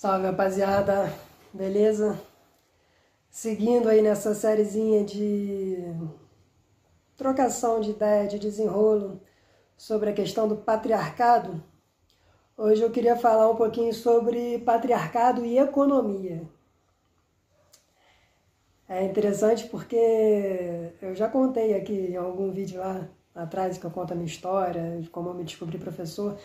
Salve rapaziada, beleza? Seguindo aí nessa sériezinha de trocação de ideia, de desenrolo sobre a questão do patriarcado, hoje eu queria falar um pouquinho sobre patriarcado e economia. É interessante porque eu já contei aqui em algum vídeo lá atrás que eu conto a minha história, como eu me descobri professor,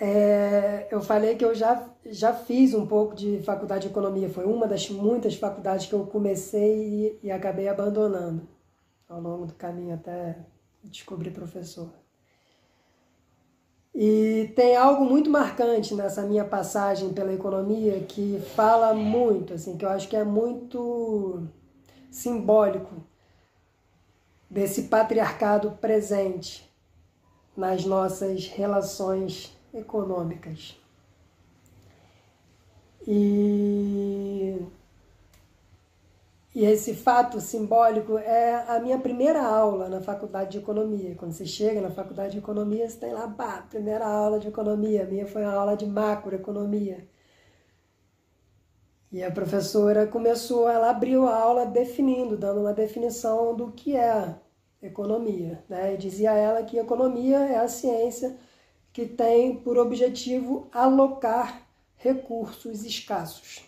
é, eu falei que eu já, já fiz um pouco de faculdade de economia. Foi uma das muitas faculdades que eu comecei e, e acabei abandonando ao longo do caminho até descobrir professor. E tem algo muito marcante nessa minha passagem pela economia que fala muito, assim, que eu acho que é muito simbólico desse patriarcado presente nas nossas relações econômicas. E, e esse fato simbólico é a minha primeira aula na faculdade de economia. Quando você chega na faculdade de economia, você tem lá, pá, primeira aula de economia. A minha foi uma aula de macroeconomia. E a professora começou, ela abriu a aula definindo, dando uma definição do que é economia. Né? E dizia ela que economia é a ciência que tem por objetivo alocar recursos escassos.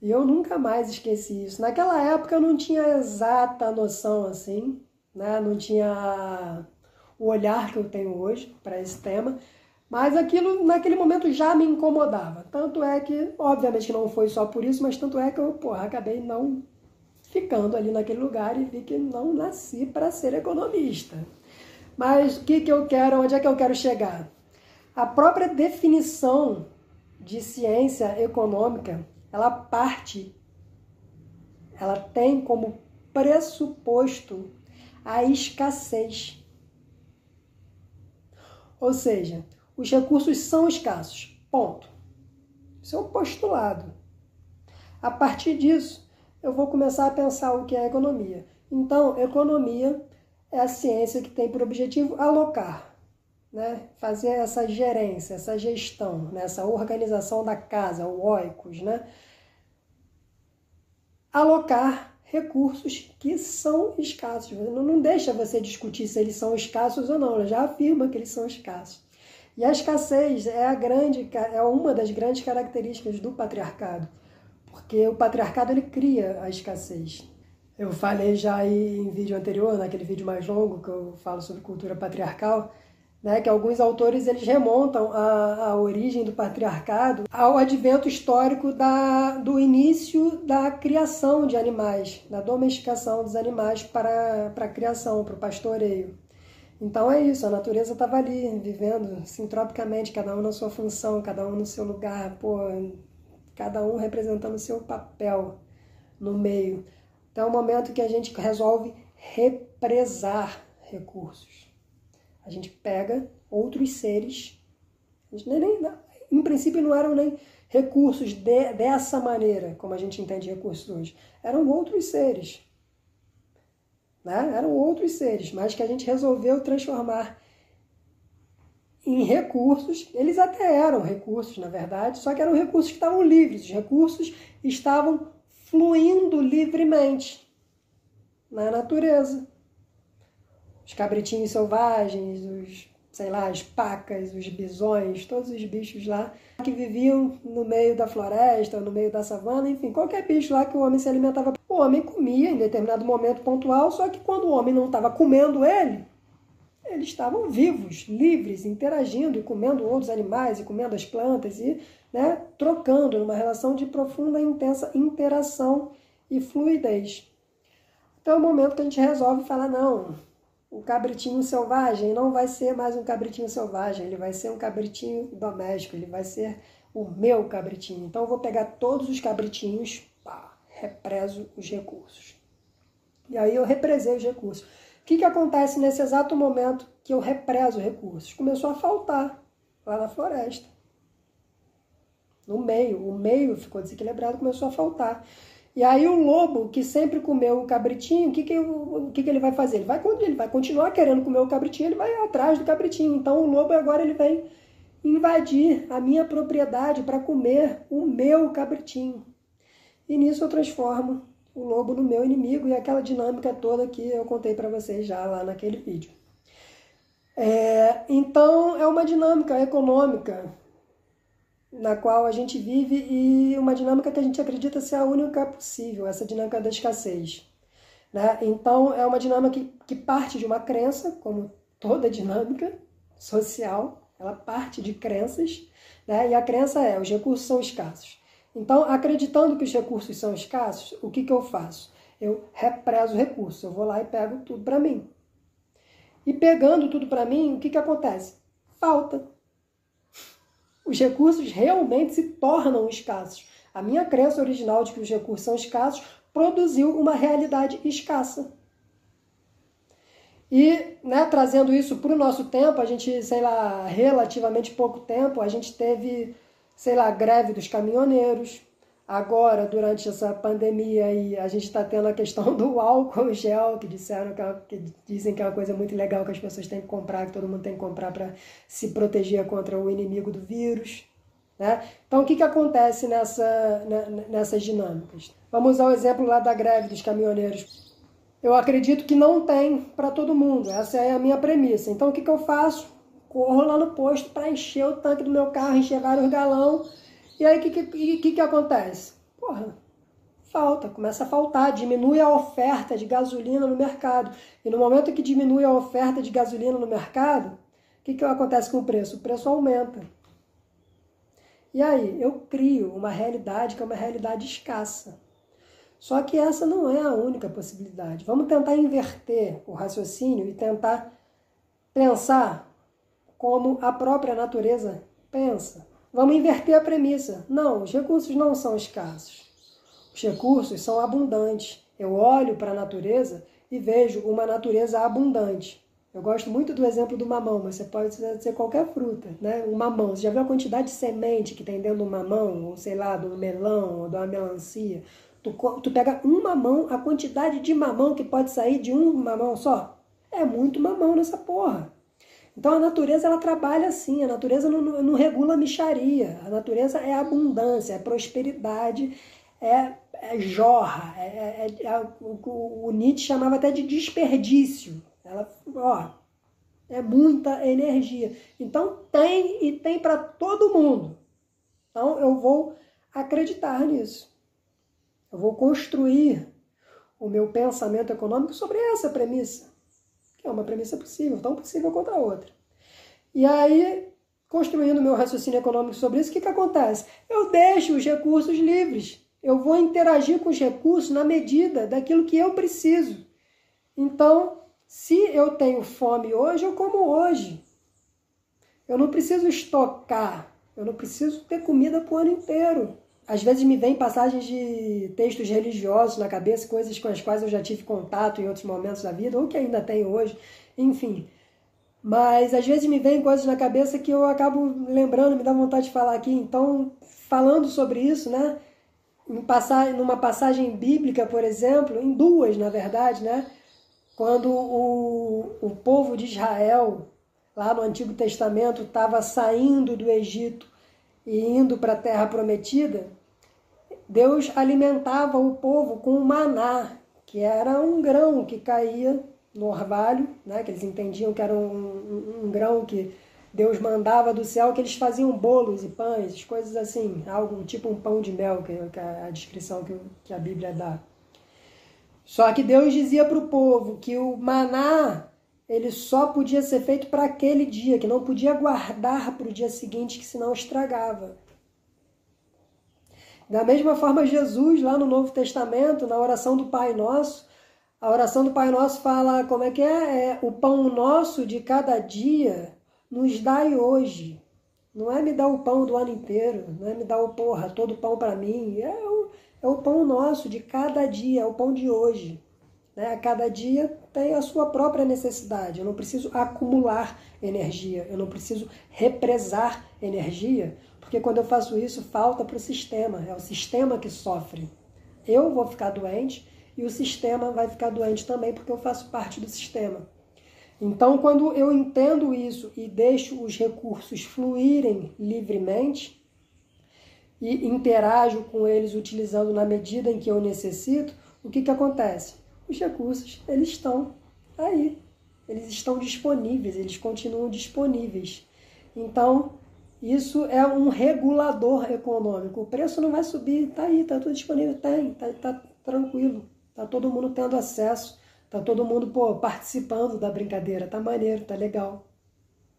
E eu nunca mais esqueci isso. Naquela época eu não tinha exata noção assim, né? não tinha o olhar que eu tenho hoje para esse tema, mas aquilo naquele momento já me incomodava. Tanto é que, obviamente não foi só por isso, mas tanto é que eu porra, acabei não ficando ali naquele lugar e vi que não nasci para ser economista. Mas o que, que eu quero, onde é que eu quero chegar? A própria definição de ciência econômica, ela parte, ela tem como pressuposto a escassez. Ou seja, os recursos são escassos. Ponto. Isso é um postulado. A partir disso, eu vou começar a pensar o que é economia. Então, economia é a ciência que tem por objetivo alocar, né? fazer essa gerência, essa gestão, né? essa organização da casa, o oikos, né? alocar recursos que são escassos. Não, deixa você discutir se eles são escassos ou não, ela já afirma que eles são escassos. E a escassez é, a grande, é uma das grandes características do patriarcado, porque o patriarcado ele cria a escassez. Eu falei já em vídeo anterior, naquele vídeo mais longo que eu falo sobre cultura patriarcal, né, que alguns autores eles remontam a, a origem do patriarcado ao advento histórico da, do início da criação de animais, da domesticação dos animais para, para a criação, para o pastoreio. Então é isso, a natureza estava ali, vivendo sintropicamente, cada um na sua função, cada um no seu lugar, pô, cada um representando o seu papel no meio. Então é o momento que a gente resolve represar recursos. A gente pega outros seres, nem, nem, em princípio não eram nem recursos de, dessa maneira, como a gente entende recursos hoje. Eram outros seres. Né? Eram outros seres, mas que a gente resolveu transformar em recursos. Eles até eram recursos, na verdade, só que eram recursos que estavam livres. Os recursos estavam fluindo livremente na natureza. Os cabritinhos selvagens, os, sei lá, as pacas, os bisões, todos os bichos lá que viviam no meio da floresta, no meio da savana, enfim, qualquer bicho lá que o homem se alimentava. O homem comia em determinado momento pontual, só que quando o homem não estava comendo ele, eles estavam vivos, livres, interagindo e comendo outros animais e comendo as plantas e né, trocando numa relação de profunda e intensa interação e fluidez. Então é o momento que a gente resolve falar, não, o cabritinho selvagem não vai ser mais um cabritinho selvagem, ele vai ser um cabritinho doméstico, ele vai ser o meu cabritinho. Então eu vou pegar todos os cabritinhos, pá, represo os recursos. E aí eu represei os recursos. O que, que acontece nesse exato momento que eu represo recursos? Começou a faltar lá na floresta no meio. O meio ficou desequilibrado, começou a faltar. E aí o lobo, que sempre comeu o cabritinho, o que, que, o que, que ele vai fazer? Ele vai, ele vai continuar querendo comer o cabritinho, ele vai atrás do cabritinho. Então o lobo agora ele vem invadir a minha propriedade para comer o meu cabritinho. E nisso eu transformo o lobo no meu inimigo e aquela dinâmica toda que eu contei para vocês já lá naquele vídeo. É, então é uma dinâmica econômica na qual a gente vive e uma dinâmica que a gente acredita ser a única possível, essa dinâmica da escassez. Né? Então é uma dinâmica que, que parte de uma crença, como toda dinâmica social, ela parte de crenças, né? e a crença é os recursos são escassos. Então, acreditando que os recursos são escassos, o que, que eu faço? Eu represo o recurso, eu vou lá e pego tudo para mim. E pegando tudo para mim, o que, que acontece? Falta. Os recursos realmente se tornam escassos. A minha crença original de que os recursos são escassos produziu uma realidade escassa. E, né, trazendo isso para o nosso tempo, a gente, sei lá, relativamente pouco tempo, a gente teve sei lá, greve dos caminhoneiros. Agora, durante essa pandemia, a gente está tendo a questão do álcool gel, que disseram que, é, que, dizem que é uma coisa muito legal que as pessoas têm que comprar, que todo mundo tem que comprar para se proteger contra o inimigo do vírus. Né? Então, o que, que acontece nessa, né, nessas dinâmicas? Vamos ao exemplo lá da greve dos caminhoneiros. Eu acredito que não tem para todo mundo, essa é a minha premissa. Então, o que, que eu faço? corro lá no posto para encher o tanque do meu carro, encher vários galão. E aí o que, que, que, que acontece? Porra, falta, começa a faltar, diminui a oferta de gasolina no mercado. E no momento que diminui a oferta de gasolina no mercado, o que, que acontece com o preço? O preço aumenta. E aí, eu crio uma realidade que é uma realidade escassa. Só que essa não é a única possibilidade. Vamos tentar inverter o raciocínio e tentar pensar como a própria natureza pensa. Vamos inverter a premissa. Não, os recursos não são escassos. Os recursos são abundantes. Eu olho para a natureza e vejo uma natureza abundante. Eu gosto muito do exemplo do mamão, mas você pode ser qualquer fruta, né? Um mamão. Você já viu a quantidade de semente que tem dentro do mamão, ou sei lá, do melão, ou uma melancia? Tu, tu pega um mamão, a quantidade de mamão que pode sair de um mamão só? É muito mamão nessa porra. Então a natureza ela trabalha assim, a natureza não, não, regula a micharia, a natureza é abundância, é prosperidade, é, é jorra, é, é, é o, o, Nietzsche chamava até de desperdício. Ela, ó, é muita energia. Então tem e tem para todo mundo. Então eu vou acreditar nisso. Eu vou construir o meu pensamento econômico sobre essa premissa que é uma premissa possível, tão possível quanto a outra. E aí, construindo meu raciocínio econômico sobre isso, o que, que acontece? Eu deixo os recursos livres. Eu vou interagir com os recursos na medida daquilo que eu preciso. Então, se eu tenho fome hoje, eu como hoje. Eu não preciso estocar, eu não preciso ter comida para o ano inteiro. Às vezes me vem passagens de textos religiosos na cabeça, coisas com as quais eu já tive contato em outros momentos da vida, ou que ainda tenho hoje, enfim. Mas às vezes me vem coisas na cabeça que eu acabo lembrando, me dá vontade de falar aqui. Então, falando sobre isso, né? Em passar, numa passagem bíblica, por exemplo, em duas, na verdade, né? Quando o, o povo de Israel, lá no Antigo Testamento, estava saindo do Egito e indo para a Terra Prometida, Deus alimentava o povo com o maná, que era um grão que caía no orvalho, né? que eles entendiam que era um, um, um grão que Deus mandava do céu, que eles faziam bolos e pães, coisas assim, algo tipo um pão de mel, que, é a descrição que, que a Bíblia dá. Só que Deus dizia para o povo que o maná ele só podia ser feito para aquele dia, que não podia guardar para o dia seguinte, que senão estragava. Da mesma forma, Jesus, lá no Novo Testamento, na oração do Pai Nosso, a oração do Pai Nosso fala como é que é? é o pão nosso de cada dia nos dai hoje. Não é me dar o pão do ano inteiro, não é me dar o porra, todo pão para mim. É o, é o pão nosso de cada dia, é o pão de hoje. Né? Cada dia tem a sua própria necessidade. Eu não preciso acumular energia, eu não preciso represar energia porque quando eu faço isso, falta para o sistema. É o sistema que sofre. Eu vou ficar doente e o sistema vai ficar doente também, porque eu faço parte do sistema. Então, quando eu entendo isso e deixo os recursos fluírem livremente e interajo com eles utilizando na medida em que eu necessito, o que, que acontece? Os recursos, eles estão aí, eles estão disponíveis, eles continuam disponíveis. Então, isso é um regulador econômico. O preço não vai subir, está aí, está tudo disponível, tem, está tá tranquilo, está todo mundo tendo acesso Tá todo mundo pô, participando da brincadeira, tá maneiro, tá legal.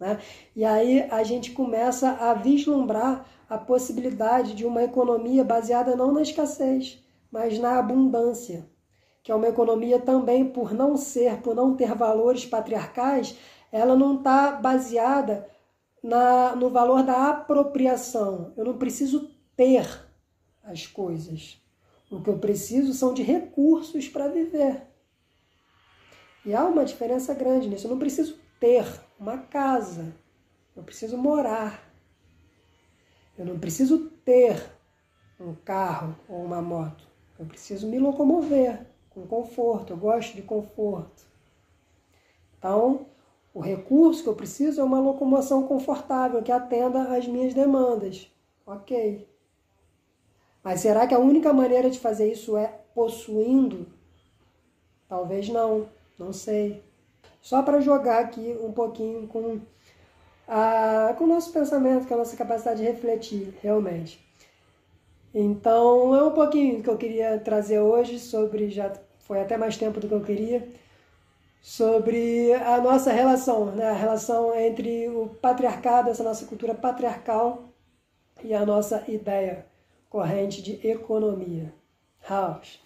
Né? E aí a gente começa a vislumbrar a possibilidade de uma economia baseada não na escassez, mas na abundância, que é uma economia também por não ser, por não ter valores patriarcais, ela não está baseada na, no valor da apropriação. Eu não preciso ter as coisas. O que eu preciso são de recursos para viver. E há uma diferença grande nisso. Eu não preciso ter uma casa, eu preciso morar. Eu não preciso ter um carro ou uma moto. Eu preciso me locomover com conforto. Eu gosto de conforto. Então, o recurso que eu preciso é uma locomoção confortável que atenda às minhas demandas. Ok. Mas será que a única maneira de fazer isso é possuindo? Talvez não. Não sei. Só para jogar aqui um pouquinho com, a, com o nosso pensamento, com a nossa capacidade de refletir, realmente. Então, é um pouquinho que eu queria trazer hoje sobre, já foi até mais tempo do que eu queria, sobre a nossa relação, né? a relação entre o patriarcado, essa nossa cultura patriarcal e a nossa ideia corrente de economia. House.